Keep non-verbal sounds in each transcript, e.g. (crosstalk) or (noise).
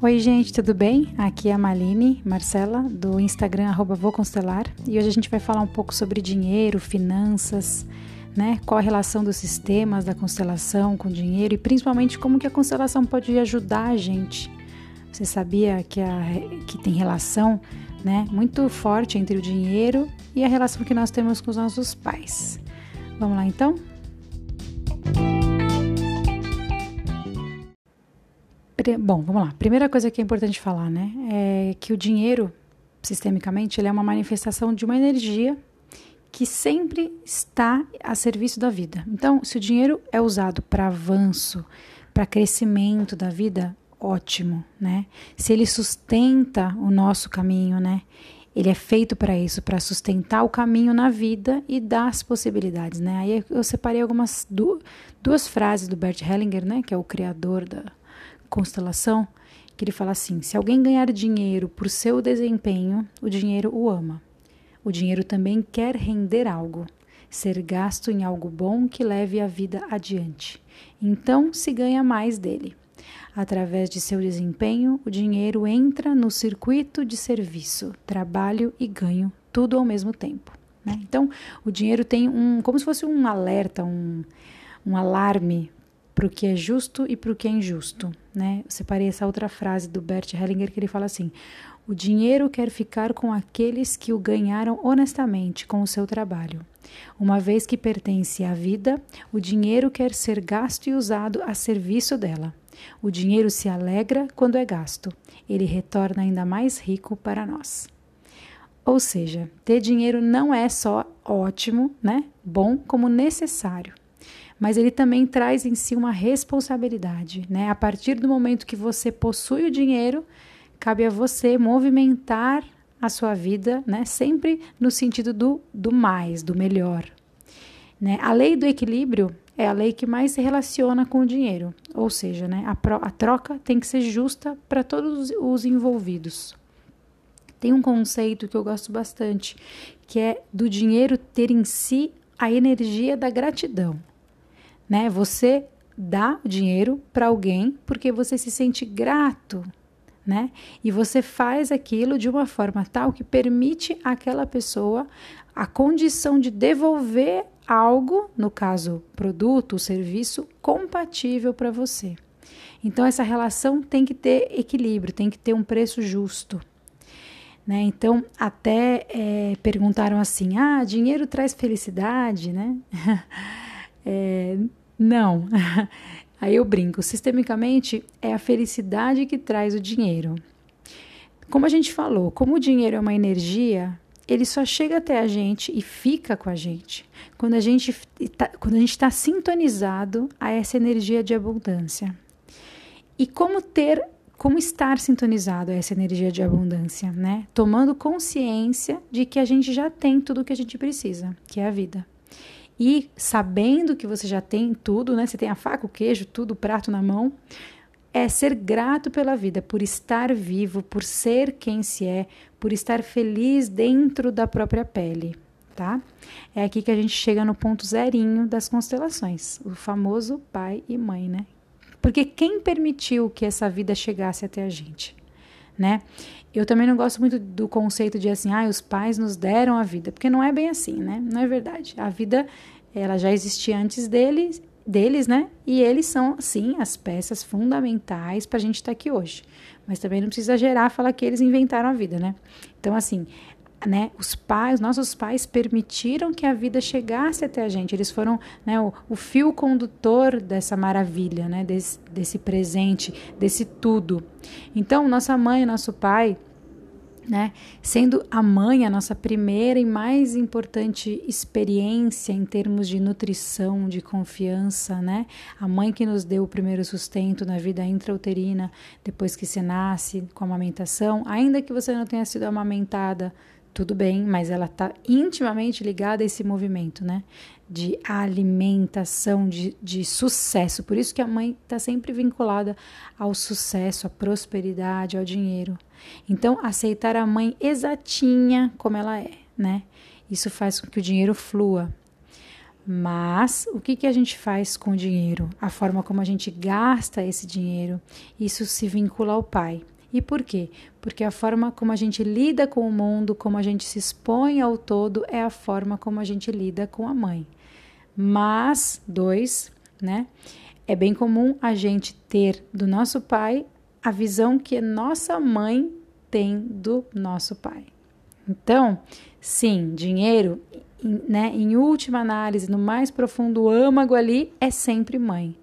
Oi, gente, tudo bem? Aqui é a Maline Marcela, do Instagram arroba Vou Constelar, e hoje a gente vai falar um pouco sobre dinheiro, finanças, né? Qual a relação dos sistemas da constelação com dinheiro e principalmente como que a constelação pode ajudar a gente. Você sabia que, a, que tem relação né, muito forte entre o dinheiro e a relação que nós temos com os nossos pais? Vamos lá então? Bom, vamos lá. Primeira coisa que é importante falar, né? É que o dinheiro, sistemicamente, ele é uma manifestação de uma energia que sempre está a serviço da vida. Então, se o dinheiro é usado para avanço, para crescimento da vida, ótimo, né? Se ele sustenta o nosso caminho, né? Ele é feito para isso, para sustentar o caminho na vida e dar as possibilidades, né? Aí eu separei algumas duas frases do Bert Hellinger, né, que é o criador da constelação, que ele fala assim: se alguém ganhar dinheiro por seu desempenho, o dinheiro o ama. O dinheiro também quer render algo, ser gasto em algo bom que leve a vida adiante. Então se ganha mais dele. Através de seu desempenho, o dinheiro entra no circuito de serviço, trabalho e ganho, tudo ao mesmo tempo. Né? Então, o dinheiro tem um, como se fosse um alerta, um, um alarme para o que é justo e para o que é injusto. Né? Eu separei essa outra frase do Bert Hellinger que ele fala assim: o dinheiro quer ficar com aqueles que o ganharam honestamente com o seu trabalho. Uma vez que pertence à vida, o dinheiro quer ser gasto e usado a serviço dela. O dinheiro se alegra quando é gasto. Ele retorna ainda mais rico para nós. Ou seja, ter dinheiro não é só ótimo, né? Bom como necessário mas ele também traz em si uma responsabilidade, né? A partir do momento que você possui o dinheiro, cabe a você movimentar a sua vida, né? Sempre no sentido do, do mais, do melhor. Né? A lei do equilíbrio é a lei que mais se relaciona com o dinheiro, ou seja, né, a, pro, a troca tem que ser justa para todos os envolvidos. Tem um conceito que eu gosto bastante, que é do dinheiro ter em si a energia da gratidão né? Você dá dinheiro para alguém porque você se sente grato, né? E você faz aquilo de uma forma tal que permite àquela pessoa a condição de devolver algo, no caso, produto, serviço compatível para você. Então essa relação tem que ter equilíbrio, tem que ter um preço justo. Né? Então, até é, perguntaram assim: ah, dinheiro traz felicidade, né? é, (laughs) não. (laughs) Aí eu brinco, sistemicamente é a felicidade que traz o dinheiro. Como a gente falou, como o dinheiro é uma energia, ele só chega até a gente e fica com a gente quando a gente tá, quando a gente está sintonizado a essa energia de abundância. E como ter, como estar sintonizado a essa energia de abundância, né? Tomando consciência de que a gente já tem tudo o que a gente precisa, que é a vida. E sabendo que você já tem tudo, né? Você tem a faca, o queijo, tudo, o prato na mão. É ser grato pela vida, por estar vivo, por ser quem se é, por estar feliz dentro da própria pele, tá? É aqui que a gente chega no ponto zerinho das constelações, o famoso pai e mãe, né? Porque quem permitiu que essa vida chegasse até a gente, né? Eu também não gosto muito do conceito de assim, ah, os pais nos deram a vida, porque não é bem assim, né? Não é verdade. A vida, ela já existia antes deles, deles, né? E eles são, sim, as peças fundamentais para a gente estar tá aqui hoje. Mas também não precisa exagerar falar que eles inventaram a vida, né? Então, assim, né, os pais, nossos pais permitiram que a vida chegasse até a gente. Eles foram né, o, o fio condutor dessa maravilha, né, desse, desse presente, desse tudo. Então, nossa mãe, nosso pai, né, sendo a mãe a nossa primeira e mais importante experiência em termos de nutrição, de confiança, né, a mãe que nos deu o primeiro sustento na vida intrauterina, depois que se nasce com a amamentação, ainda que você não tenha sido amamentada tudo bem, mas ela está intimamente ligada a esse movimento, né? De alimentação, de, de sucesso. Por isso que a mãe está sempre vinculada ao sucesso, à prosperidade, ao dinheiro. Então, aceitar a mãe exatinha como ela é, né? Isso faz com que o dinheiro flua. Mas o que, que a gente faz com o dinheiro? A forma como a gente gasta esse dinheiro, isso se vincula ao pai. E por quê? Porque a forma como a gente lida com o mundo, como a gente se expõe ao todo, é a forma como a gente lida com a mãe. Mas, dois, né? É bem comum a gente ter do nosso pai a visão que nossa mãe tem do nosso pai. Então, sim, dinheiro, né, em última análise, no mais profundo âmago ali, é sempre mãe.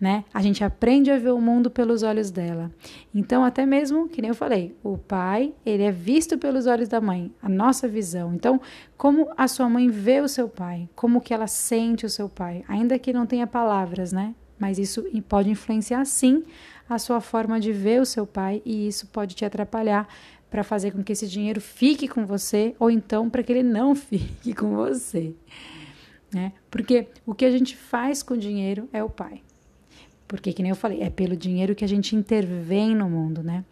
Né? A gente aprende a ver o mundo pelos olhos dela. Então, até mesmo, que nem eu falei, o pai, ele é visto pelos olhos da mãe, a nossa visão. Então, como a sua mãe vê o seu pai, como que ela sente o seu pai, ainda que não tenha palavras, né? Mas isso pode influenciar sim a sua forma de ver o seu pai e isso pode te atrapalhar para fazer com que esse dinheiro fique com você ou então para que ele não (laughs) fique com você. Né? Porque o que a gente faz com o dinheiro é o pai. Porque, que nem eu falei, é pelo dinheiro que a gente intervém no mundo, né?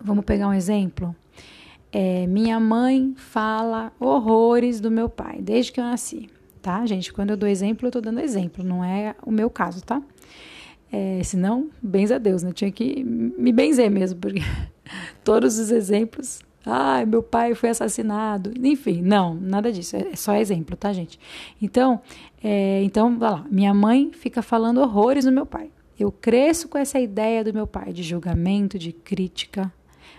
Vamos pegar um exemplo? É, minha mãe fala horrores do meu pai, desde que eu nasci, tá? Gente, quando eu dou exemplo, eu tô dando exemplo, não é o meu caso, tá? É, senão, benza a Deus, né? Tinha que me benzer mesmo, porque (laughs) todos os exemplos. Ah, meu pai foi assassinado. Enfim, não, nada disso. É só exemplo, tá, gente? Então, é, então, vai lá. Minha mãe fica falando horrores no meu pai. Eu cresço com essa ideia do meu pai de julgamento, de crítica.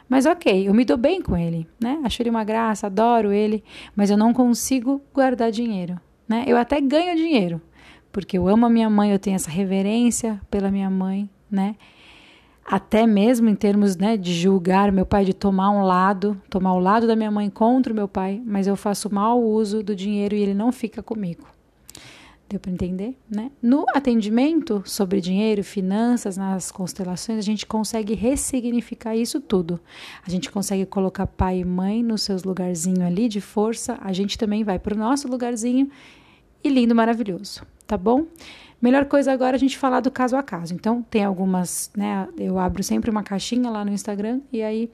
Mas ok, eu me dou bem com ele, né? Acho ele uma graça, adoro ele, mas eu não consigo guardar dinheiro, né? Eu até ganho dinheiro, porque eu amo a minha mãe, eu tenho essa reverência pela minha mãe, né? Até mesmo em termos né, de julgar meu pai, de tomar um lado, tomar o lado da minha mãe contra o meu pai, mas eu faço mau uso do dinheiro e ele não fica comigo. Deu para entender? Né? No atendimento sobre dinheiro, finanças, nas constelações, a gente consegue ressignificar isso tudo. A gente consegue colocar pai e mãe nos seus lugarzinhos ali de força, a gente também vai para o nosso lugarzinho e lindo, maravilhoso tá bom? Melhor coisa agora é a gente falar do caso a caso. Então, tem algumas, né? Eu abro sempre uma caixinha lá no Instagram e aí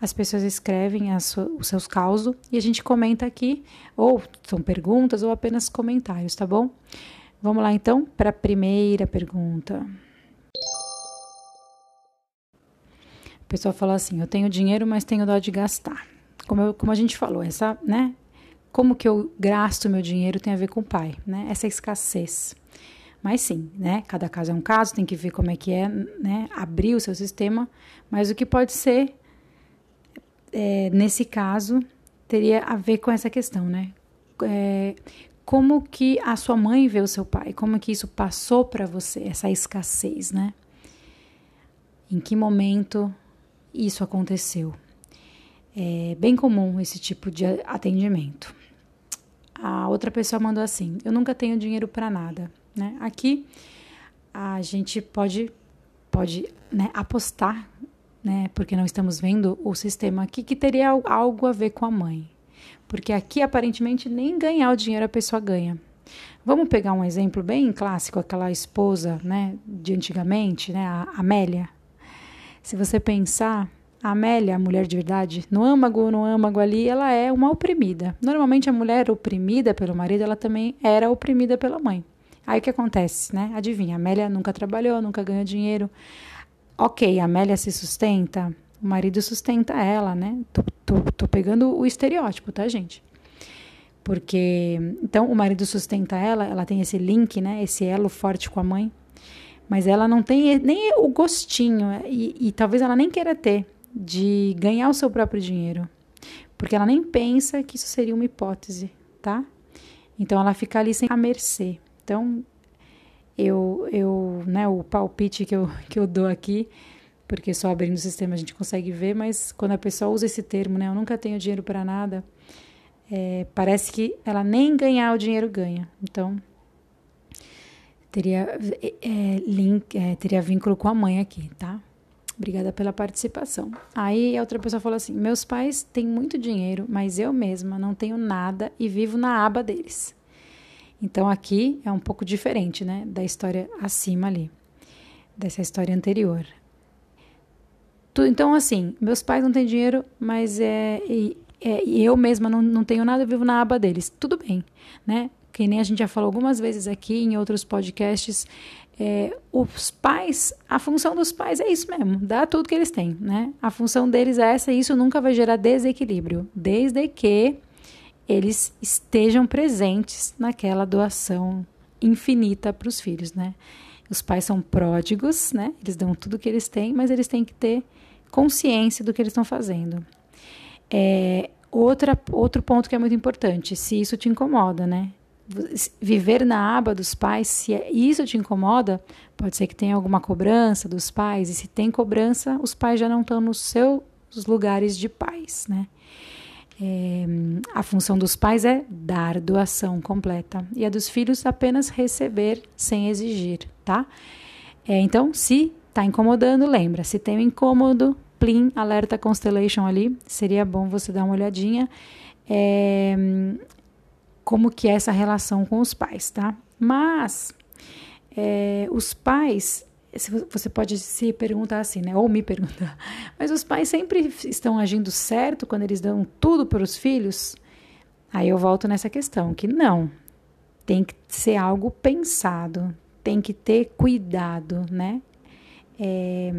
as pessoas escrevem os seus causos e a gente comenta aqui, ou são perguntas ou apenas comentários, tá bom? Vamos lá então para a primeira pergunta. A pessoa falou assim: Eu tenho dinheiro, mas tenho dó de gastar. Como, eu, como a gente falou, essa, né? Como que eu gasto meu dinheiro tem a ver com o pai, né? Essa escassez. Mas sim, né? Cada caso é um caso, tem que ver como é que é, né? Abrir o seu sistema. Mas o que pode ser, é, nesse caso, teria a ver com essa questão, né? É, como que a sua mãe vê o seu pai? Como que isso passou para você, essa escassez, né? Em que momento isso aconteceu? É bem comum esse tipo de atendimento. A outra pessoa mandou assim: Eu nunca tenho dinheiro para nada. Né? Aqui a gente pode, pode né, apostar, né, porque não estamos vendo o sistema aqui, que teria algo a ver com a mãe. Porque aqui aparentemente nem ganhar o dinheiro a pessoa ganha. Vamos pegar um exemplo bem clássico, aquela esposa né, de antigamente, né, a Amélia. Se você pensar, a Amélia, a mulher de verdade, no âmago, no âmago ali, ela é uma oprimida. Normalmente a mulher oprimida pelo marido, ela também era oprimida pela mãe. Aí o que acontece, né? Adivinha, a Amélia nunca trabalhou, nunca ganhou dinheiro. Ok, a Amélia se sustenta, o marido sustenta ela, né? Tô, tô, tô pegando o estereótipo, tá, gente? Porque, então, o marido sustenta ela, ela tem esse link, né? Esse elo forte com a mãe. Mas ela não tem nem o gostinho, e, e talvez ela nem queira ter de ganhar o seu próprio dinheiro, porque ela nem pensa que isso seria uma hipótese, tá? Então ela fica ali sem a mercê. Então eu, eu, né, o palpite que eu, (laughs) que eu dou aqui, porque só abrindo o sistema a gente consegue ver, mas quando a pessoa usa esse termo, né, eu nunca tenho dinheiro para nada, é, parece que ela nem ganhar o dinheiro ganha. Então teria é, link, é, teria vínculo com a mãe aqui, tá? Obrigada pela participação. Aí a outra pessoa falou assim: Meus pais têm muito dinheiro, mas eu mesma não tenho nada e vivo na aba deles. Então aqui é um pouco diferente, né, da história acima ali, dessa história anterior. Então, assim, meus pais não têm dinheiro, mas é, e, é, eu mesma não, não tenho nada, eu vivo na aba deles. Tudo bem, né? que nem a gente já falou algumas vezes aqui em outros podcasts, é, os pais, a função dos pais é isso mesmo, dá tudo que eles têm, né? A função deles é essa e isso nunca vai gerar desequilíbrio, desde que eles estejam presentes naquela doação infinita para os filhos, né? Os pais são pródigos, né? Eles dão tudo que eles têm, mas eles têm que ter consciência do que eles estão fazendo. É, outra, outro ponto que é muito importante, se isso te incomoda, né? Viver na aba dos pais, se é, isso te incomoda, pode ser que tenha alguma cobrança dos pais, e se tem cobrança, os pais já não estão nos seus lugares de pais, né? É, a função dos pais é dar doação completa e a dos filhos apenas receber sem exigir, tá? É, então, se está incomodando, lembra, se tem um incômodo, plim, alerta Constellation ali, seria bom você dar uma olhadinha é, como que é essa relação com os pais, tá? Mas é, os pais você pode se perguntar assim, né? Ou me perguntar, (laughs) mas os pais sempre estão agindo certo quando eles dão tudo para os filhos? Aí eu volto nessa questão, que não. Tem que ser algo pensado, tem que ter cuidado, né? É,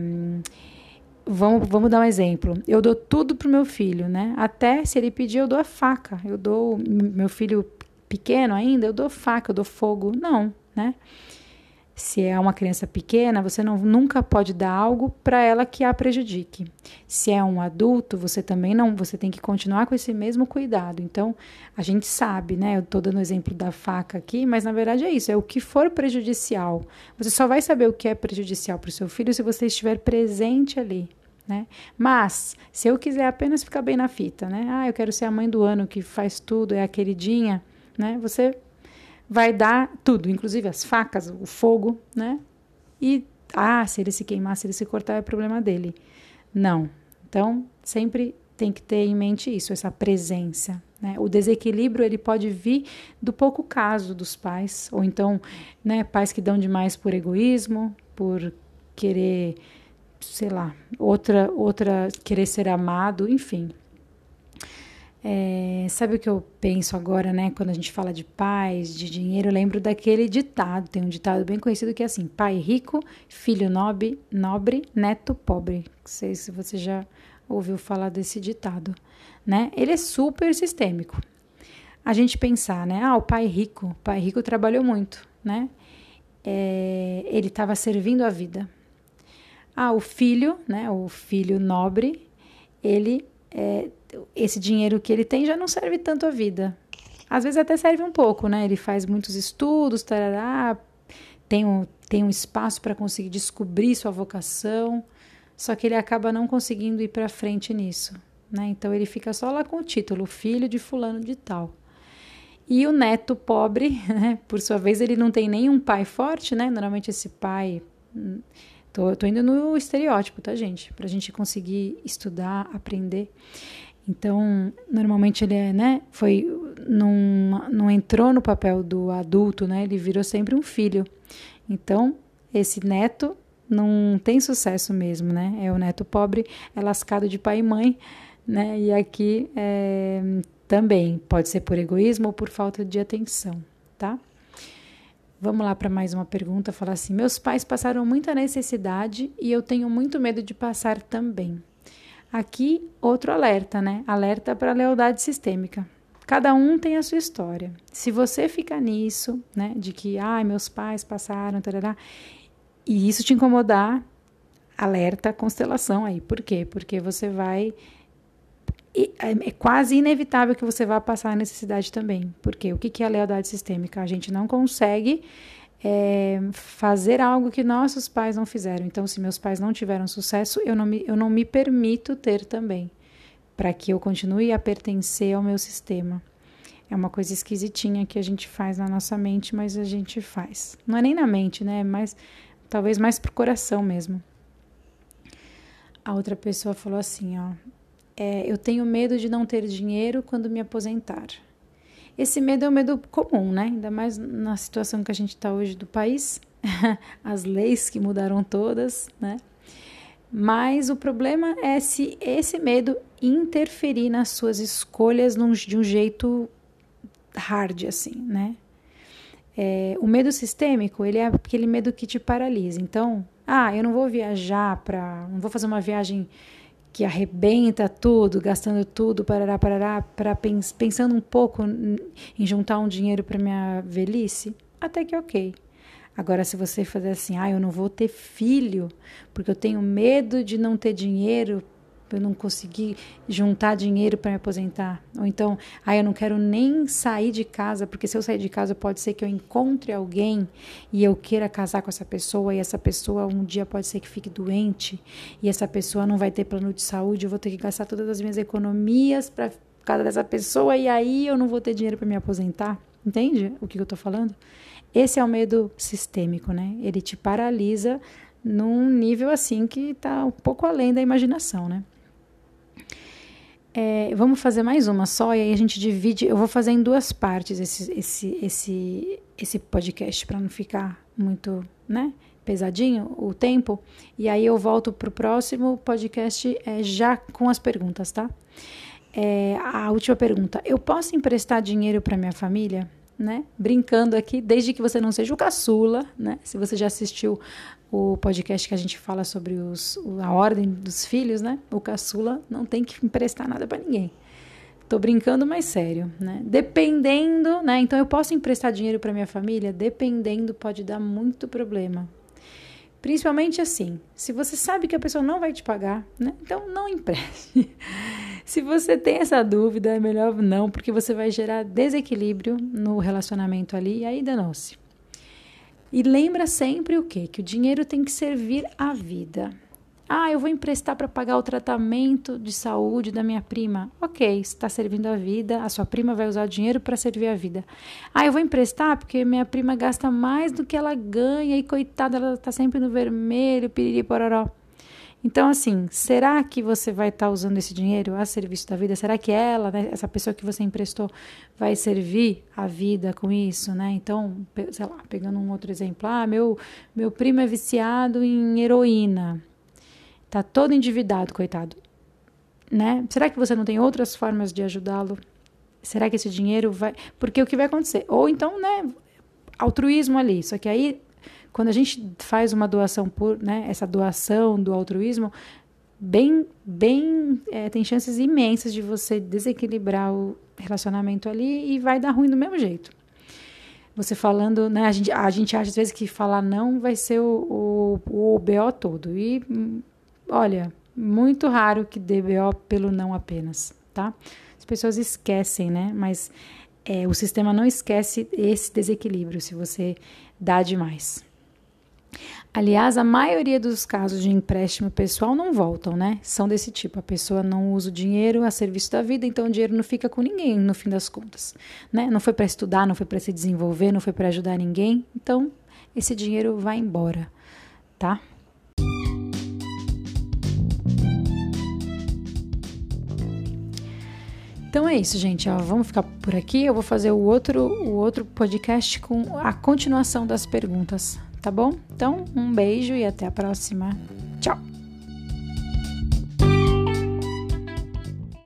vamos, vamos dar um exemplo. Eu dou tudo pro meu filho, né? Até se ele pedir, eu dou a faca. Eu dou meu filho pequeno ainda, eu dou faca, eu dou fogo. Não, né? Se é uma criança pequena, você não, nunca pode dar algo para ela que a prejudique. Se é um adulto, você também não, você tem que continuar com esse mesmo cuidado. Então, a gente sabe, né? Eu estou dando o exemplo da faca aqui, mas na verdade é isso, é o que for prejudicial. Você só vai saber o que é prejudicial para o seu filho se você estiver presente ali. Né? Mas, se eu quiser apenas ficar bem na fita, né? Ah, eu quero ser a mãe do ano que faz tudo, é a queridinha, né? Você vai dar tudo, inclusive as facas, o fogo, né? E, ah, se ele se queimar, se ele se cortar, é problema dele. Não. Então, sempre tem que ter em mente isso, essa presença. Né? O desequilíbrio ele pode vir do pouco caso dos pais, ou então né, pais que dão demais por egoísmo, por querer, sei lá, outra, outra querer ser amado, enfim. É, sabe o que eu penso agora, né? Quando a gente fala de paz, de dinheiro, eu lembro daquele ditado. Tem um ditado bem conhecido que é assim: pai rico, filho nobre, nobre neto pobre. Não sei se você já ouviu falar desse ditado, né? Ele é super sistêmico. A gente pensar, né? Ah, o pai rico, o pai rico trabalhou muito, né? É, ele estava servindo a vida. Ah, o filho, né? O filho nobre, ele é, esse dinheiro que ele tem já não serve tanto à vida. Às vezes até serve um pouco, né? Ele faz muitos estudos, tarará, tem um, tem um espaço para conseguir descobrir sua vocação, só que ele acaba não conseguindo ir para frente nisso, né? Então ele fica só lá com o título, filho de fulano de tal. E o neto pobre, (laughs) né? Por sua vez, ele não tem nenhum pai forte, né? Normalmente esse pai hum, Tô, tô indo no estereótipo, tá, gente? Pra gente conseguir estudar, aprender. Então, normalmente ele é, né? Foi. Não, não entrou no papel do adulto, né? Ele virou sempre um filho. Então, esse neto não tem sucesso mesmo, né? É o neto pobre, é lascado de pai e mãe, né? E aqui é, também pode ser por egoísmo ou por falta de atenção, tá? Vamos lá para mais uma pergunta. Fala assim: Meus pais passaram muita necessidade e eu tenho muito medo de passar também. Aqui, outro alerta, né? Alerta para lealdade sistêmica. Cada um tem a sua história. Se você fica nisso, né, de que, ai, meus pais passaram, tarará, e isso te incomodar, alerta constelação aí. Por quê? Porque você vai é, é quase inevitável que você vá passar a necessidade também. Porque o que é a lealdade sistêmica? A gente não consegue é, fazer algo que nossos pais não fizeram. Então, se meus pais não tiveram sucesso, eu não me, eu não me permito ter também, para que eu continue a pertencer ao meu sistema. É uma coisa esquisitinha que a gente faz na nossa mente, mas a gente faz. Não é nem na mente, né? Mas talvez mais pro coração mesmo. A outra pessoa falou assim, ó, é, eu tenho medo de não ter dinheiro quando me aposentar. Esse medo é um medo comum, né? Ainda mais na situação que a gente está hoje do país, (laughs) as leis que mudaram todas, né? Mas o problema é se esse medo interferir nas suas escolhas de um jeito hard, assim, né? É, o medo sistêmico, ele é aquele medo que te paralisa. Então, ah, eu não vou viajar para, não vou fazer uma viagem que arrebenta tudo, gastando tudo, parará, parará, para pens pensando um pouco em juntar um dinheiro para minha velhice, até que ok. Agora, se você fazer assim, ah, eu não vou ter filho, porque eu tenho medo de não ter dinheiro eu não conseguir juntar dinheiro para me aposentar. Ou então, ah, eu não quero nem sair de casa, porque se eu sair de casa pode ser que eu encontre alguém e eu queira casar com essa pessoa e essa pessoa um dia pode ser que fique doente e essa pessoa não vai ter plano de saúde, eu vou ter que gastar todas as minhas economias para cada dessa pessoa e aí eu não vou ter dinheiro para me aposentar. Entende o que eu estou falando? Esse é o medo sistêmico, né? Ele te paralisa num nível assim que está um pouco além da imaginação, né? É, vamos fazer mais uma só e aí a gente divide. Eu vou fazer em duas partes esse, esse, esse, esse podcast para não ficar muito, né? Pesadinho o tempo. E aí eu volto para o próximo podcast é, já com as perguntas, tá? É, a última pergunta: eu posso emprestar dinheiro para minha família? Né? Brincando aqui, desde que você não seja o caçula, né? Se você já assistiu o podcast que a gente fala sobre os, a ordem dos filhos, né? O caçula não tem que emprestar nada para ninguém. Tô brincando, mas sério, né? Dependendo, né? Então eu posso emprestar dinheiro para minha família? Dependendo, pode dar muito problema. Principalmente assim, se você sabe que a pessoa não vai te pagar, né? Então não empreste. (laughs) se você tem essa dúvida, é melhor não, porque você vai gerar desequilíbrio no relacionamento ali e aí danou-se. E lembra sempre o quê? Que o dinheiro tem que servir à vida. Ah, eu vou emprestar para pagar o tratamento de saúde da minha prima. Ok, está servindo a vida, a sua prima vai usar o dinheiro para servir a vida. Ah, eu vou emprestar porque minha prima gasta mais do que ela ganha e coitada, ela está sempre no vermelho, piriri pororó. Então, assim, será que você vai estar tá usando esse dinheiro a serviço da vida? Será que ela, né, essa pessoa que você emprestou, vai servir a vida com isso, né? Então, sei lá, pegando um outro exemplo, ah, meu, meu primo é viciado em heroína, tá todo endividado, coitado, né? Será que você não tem outras formas de ajudá-lo? Será que esse dinheiro vai. Porque o que vai acontecer? Ou então, né, altruísmo ali, só que aí quando a gente faz uma doação por, né, essa doação do altruísmo, bem, bem, é, tem chances imensas de você desequilibrar o relacionamento ali e vai dar ruim do mesmo jeito. Você falando, né, a gente, a gente acha às vezes que falar não vai ser o, o, o BO todo. E, olha, muito raro que dê BO pelo não apenas, tá? As pessoas esquecem, né? Mas é, o sistema não esquece esse desequilíbrio se você dá demais. Aliás, a maioria dos casos de empréstimo pessoal não voltam, né? São desse tipo. A pessoa não usa o dinheiro a serviço da vida, então o dinheiro não fica com ninguém no fim das contas, né? Não foi para estudar, não foi para se desenvolver, não foi para ajudar ninguém. Então, esse dinheiro vai embora, tá? Então é isso, gente. Ó, vamos ficar por aqui. Eu vou fazer o outro, o outro podcast com a continuação das perguntas tá bom? Então, um beijo e até a próxima.